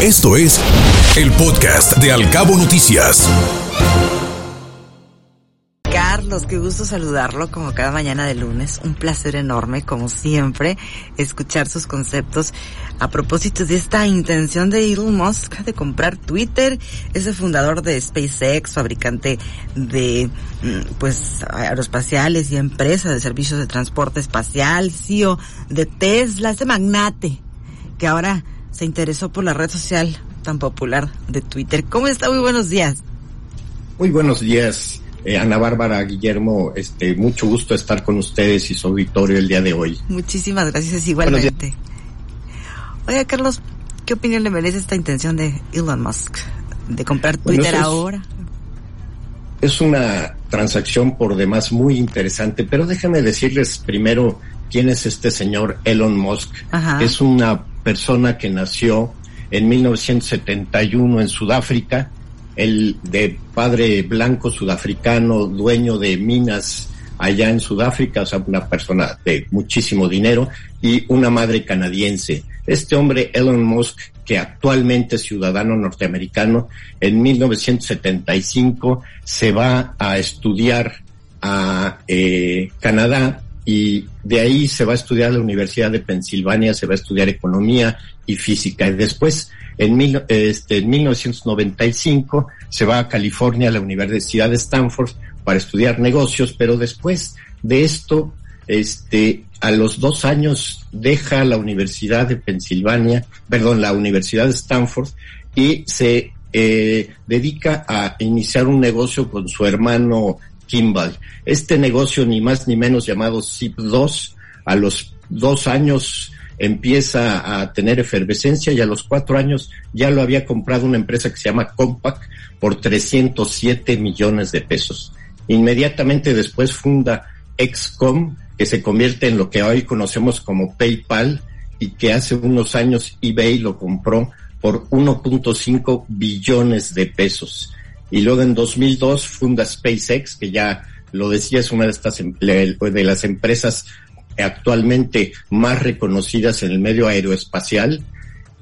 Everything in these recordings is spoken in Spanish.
Esto es el podcast de Alcabo Noticias. Carlos, qué gusto saludarlo como cada mañana de lunes. Un placer enorme, como siempre, escuchar sus conceptos a propósito de esta intención de Elon Musk de comprar Twitter. Es el fundador de SpaceX, fabricante de mm, pues aeroespaciales y empresa de servicios de transporte espacial, CEO de Tesla, este magnate que ahora se interesó por la red social tan popular de Twitter. ¿Cómo está? Muy buenos días. Muy buenos días, eh, Ana Bárbara, Guillermo. Este, mucho gusto estar con ustedes y su auditorio el día de hoy. Muchísimas gracias, igualmente. Oiga, Carlos, ¿qué opinión le merece esta intención de Elon Musk de comprar Twitter ahora? Es una transacción por demás muy interesante, pero déjame decirles primero quién es este señor Elon Musk. Es una persona que nació en 1971 en Sudáfrica, el de padre blanco sudafricano, dueño de minas allá en Sudáfrica, o sea, una persona de muchísimo dinero, y una madre canadiense. Este hombre, Elon Musk, que actualmente es ciudadano norteamericano, en 1975 se va a estudiar a eh, Canadá y de ahí se va a estudiar la Universidad de Pensilvania, se va a estudiar economía y física. Y después, en, este, en 1995, se va a California, a la Universidad de Stanford, para estudiar negocios, pero después de esto, este, a los dos años deja la Universidad de Pensilvania, perdón, la Universidad de Stanford y se eh, dedica a iniciar un negocio con su hermano Kimball. Este negocio, ni más ni menos llamado ZIP2, a los dos años empieza a tener efervescencia y a los cuatro años ya lo había comprado una empresa que se llama Compaq por 307 millones de pesos. Inmediatamente después funda XCOM, que se convierte en lo que hoy conocemos como PayPal y que hace unos años eBay lo compró por 1.5 billones de pesos y luego en 2002 funda SpaceX, que ya lo decía, es una de estas em, de las empresas actualmente más reconocidas en el medio aeroespacial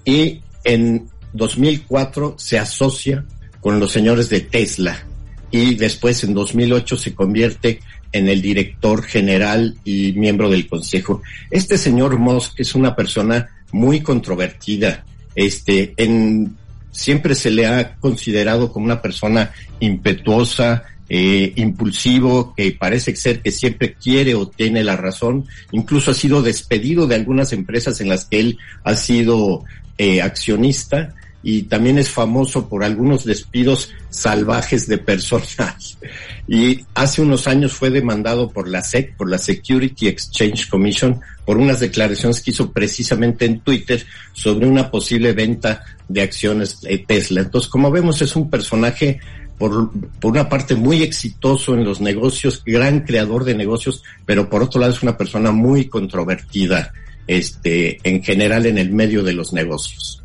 y en 2004 se asocia con los señores de Tesla y después en 2008 se convierte en el director general y miembro del consejo. Este señor Musk es una persona muy controvertida. Este, en siempre se le ha considerado como una persona impetuosa, eh, impulsivo, que parece ser que siempre quiere o tiene la razón. Incluso ha sido despedido de algunas empresas en las que él ha sido eh, accionista y también es famoso por algunos despidos salvajes de personas. Y hace unos años fue demandado por la SEC, por la Security Exchange Commission, por unas declaraciones que hizo precisamente en Twitter sobre una posible venta de acciones de Tesla. Entonces, como vemos, es un personaje por, por una parte muy exitoso en los negocios, gran creador de negocios, pero por otro lado es una persona muy controvertida, este, en general en el medio de los negocios.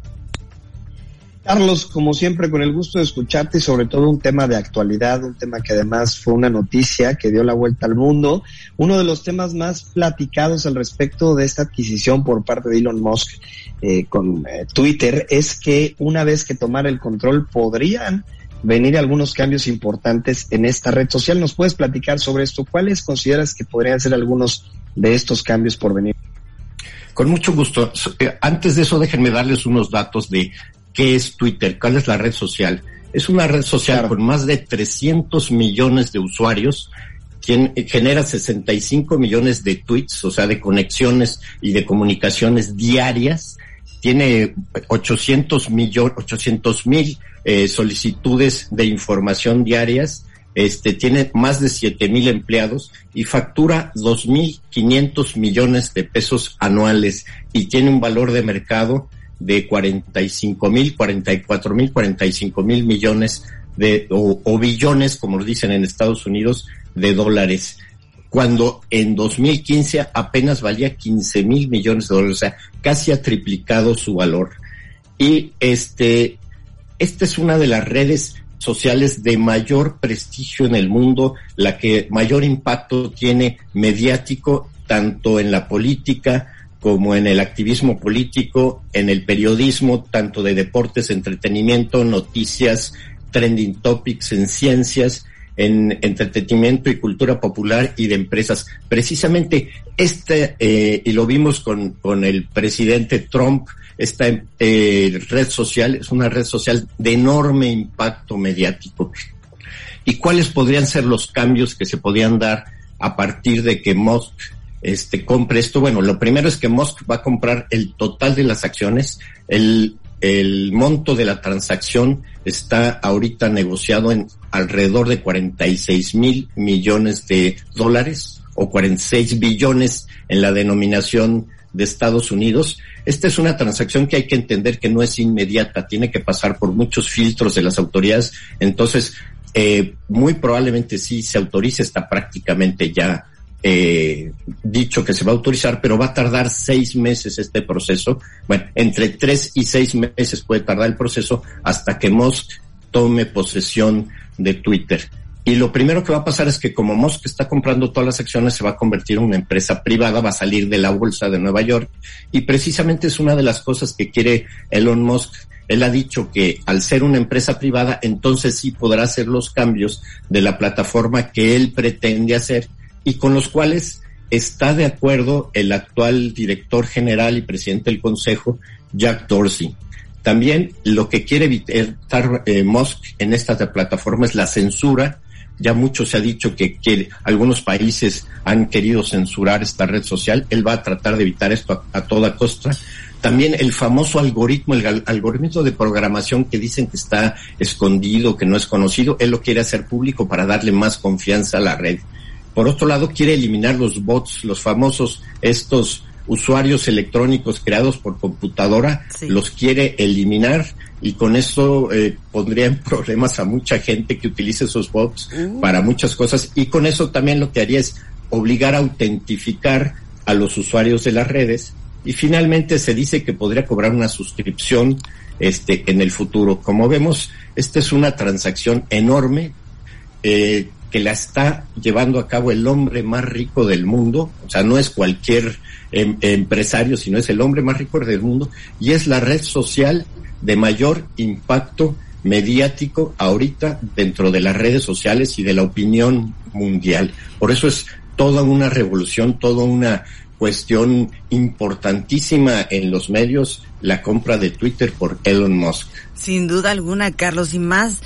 Carlos, como siempre, con el gusto de escucharte y sobre todo un tema de actualidad, un tema que además fue una noticia que dio la vuelta al mundo, uno de los temas más platicados al respecto de esta adquisición por parte de Elon Musk eh, con eh, Twitter es que una vez que tomara el control podrían venir algunos cambios importantes en esta red social. ¿Nos puedes platicar sobre esto? ¿Cuáles consideras que podrían ser algunos de estos cambios por venir? Con mucho gusto. Eh, antes de eso, déjenme darles unos datos de ¿Qué es Twitter? ¿Cuál es la red social? Es una red social con más de 300 millones de usuarios, quien genera 65 millones de tweets, o sea, de conexiones y de comunicaciones diarias. Tiene 800 millones, 800 mil eh, solicitudes de información diarias. Este tiene más de 7 mil empleados y factura 2.500 millones de pesos anuales y tiene un valor de mercado de 45 mil, 44 mil, 45 mil millones de, o, billones, como dicen en Estados Unidos, de dólares cuando en 2015 apenas valía 15 mil millones de dólares, o sea, casi ha triplicado su valor. Y este, esta es una de las redes sociales de mayor prestigio en el mundo, la que mayor impacto tiene mediático, tanto en la política como en el activismo político, en el periodismo, tanto de deportes, entretenimiento, noticias, trending topics, en ciencias, en entretenimiento y cultura popular y de empresas. Precisamente este, eh, y lo vimos con, con el presidente Trump, esta eh, red social es una red social de enorme impacto mediático. ¿Y cuáles podrían ser los cambios que se podían dar a partir de que Musk este, compre esto? Bueno, lo primero es que Musk va a comprar el total de las acciones. El, el monto de la transacción está ahorita negociado en alrededor de 46 mil millones de dólares o 46 billones en la denominación de Estados Unidos. Esta es una transacción que hay que entender que no es inmediata, tiene que pasar por muchos filtros de las autoridades. Entonces, eh, muy probablemente sí se autorice, está prácticamente ya eh, dicho que se va a autorizar, pero va a tardar seis meses este proceso. Bueno, entre tres y seis meses puede tardar el proceso hasta que Musk tome posesión de Twitter. Y lo primero que va a pasar es que como Musk está comprando todas las acciones, se va a convertir en una empresa privada, va a salir de la bolsa de Nueva York. Y precisamente es una de las cosas que quiere Elon Musk. Él ha dicho que al ser una empresa privada, entonces sí podrá hacer los cambios de la plataforma que él pretende hacer y con los cuales está de acuerdo el actual director general y presidente del Consejo, Jack Dorsey. También lo que quiere evitar eh, Musk en esta plataforma es la censura. Ya mucho se ha dicho que, algunos países han querido censurar esta red social. Él va a tratar de evitar esto a, toda costa. También el famoso algoritmo, el algoritmo de programación que dicen que está escondido, que no es conocido, él lo quiere hacer público para darle más confianza a la red. Por otro lado, quiere eliminar los bots, los famosos, estos usuarios electrónicos creados por computadora, los quiere eliminar y con eso eh, pondría en problemas a mucha gente que utilice esos bots uh. para muchas cosas y con eso también lo que haría es obligar a autentificar a los usuarios de las redes y finalmente se dice que podría cobrar una suscripción este en el futuro. Como vemos, esta es una transacción enorme eh, que la está llevando a cabo el hombre más rico del mundo, o sea, no es cualquier em, empresario, sino es el hombre más rico del mundo, y es la red social de mayor impacto mediático ahorita dentro de las redes sociales y de la opinión mundial. Por eso es toda una revolución, toda una cuestión importantísima en los medios, la compra de Twitter por Elon Musk. Sin duda alguna, Carlos, y más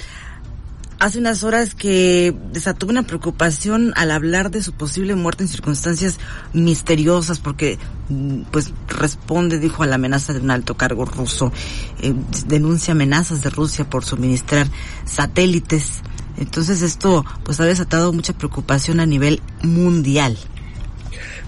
hace unas horas que desató una preocupación al hablar de su posible muerte en circunstancias misteriosas porque mm, pues responde, dijo, a la amenaza de un alto cargo ruso. Eh, denuncia amenazas de Rusia por suministrar satélites. Entonces esto pues ha desatado mucha preocupación a nivel mundial.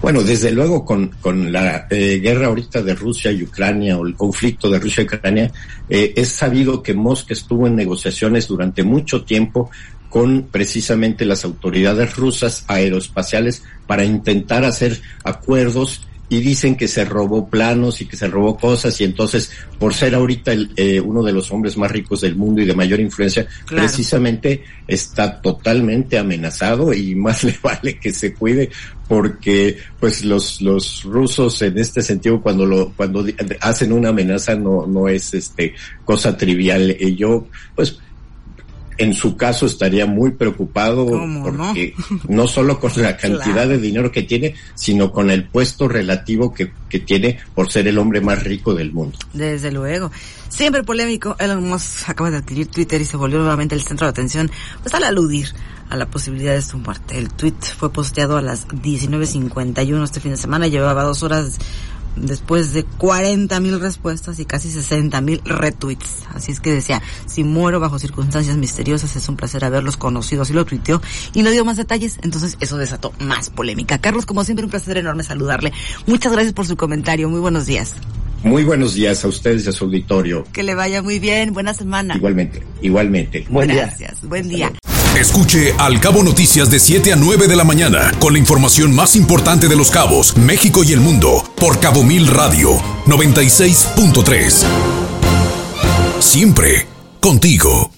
Bueno, desde luego con, con la eh, guerra ahorita de Rusia y Ucrania o el conflicto de Rusia y Ucrania, eh, es sabido que Mosca estuvo en negociaciones durante mucho tiempo con precisamente las autoridades rusas aeroespaciales para intentar hacer acuerdos y dicen que se robó planos y que se robó cosas y entonces por ser ahorita el, eh, uno de los hombres más ricos del mundo y de mayor influencia, precisamente está totalmente amenazado y más le vale que se cuide porque pues los los rusos en este sentido cuando lo cuando hacen una amenaza no no es este cosa trivial. Y yo pues en su caso estaría muy preocupado porque no? solo con la cantidad de dinero que tiene, sino con el puesto relativo que, que tiene por ser el hombre más rico del mundo. Desde luego. Siempre polémico, Elon Musk acaba de adquirir Twitter y se volvió nuevamente el centro de atención, pues al aludir a la posibilidad de su muerte. El tweet fue posteado a las 19.51 este fin de semana, llevaba dos horas después de 40 mil respuestas y casi 60 mil retweets. Así es que decía, si muero bajo circunstancias misteriosas, es un placer haberlos conocido. Así lo tuiteó y no dio más detalles, entonces eso desató más polémica. Carlos, como siempre, un placer enorme saludarle. Muchas gracias por su comentario. Muy buenos días. Muy buenos días a ustedes y a su auditorio. Que le vaya muy bien. Buena semana. Igualmente, igualmente. Buen Gracias. Buen día. Escuche Al Cabo Noticias de 7 a 9 de la mañana con la información más importante de los cabos, México y el mundo por Cabo Mil Radio 96.3. Siempre contigo.